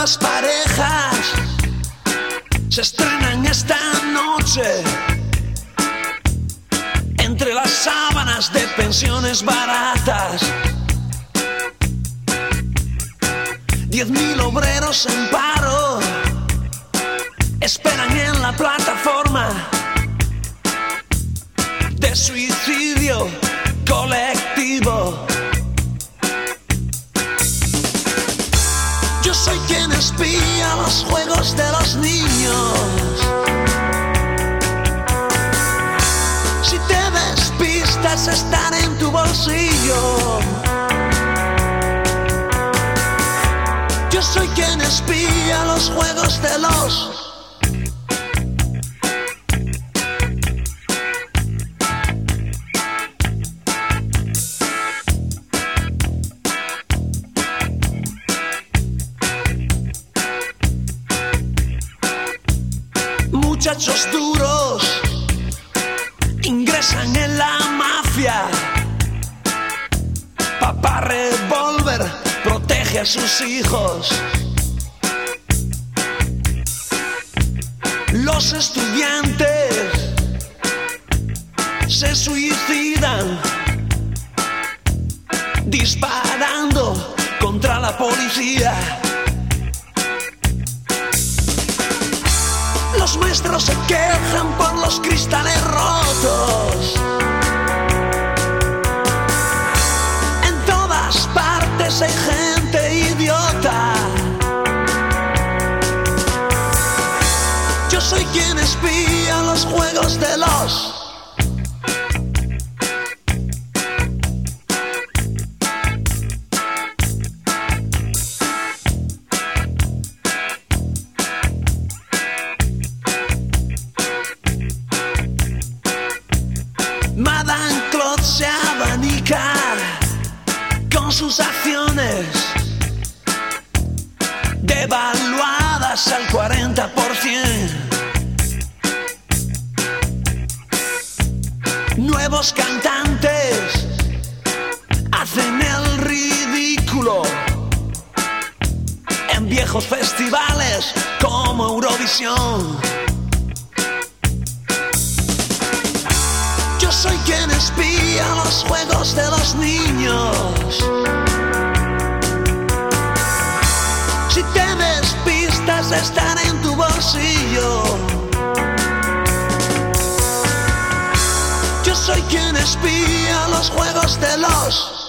nuevas parejas se estrenan esta noche entre las sábanas de pensiones baratas. Diez mil obreros en paro esperan en la plataforma de suicidio colectivo. Espía los juegos de los niños. Si te despistas, estar en tu bolsillo. Yo soy quien espía los juegos de los muchachos duros ingresan en la mafia. Papá revólver protege a sus hijos. Los estudiantes se suicidan disparando contra la policía. Maestros se quejan por los cristales rotos. En todas partes hay gente idiota. Yo soy quien espía los juegos de los... 40 por 100. Nuevos cantantes hacen el ridículo en viejos festivales como Eurovisión. Yo soy quien espía los juegos de los niños. Estar en tu bolsillo. Yo soy quien espía los juegos de los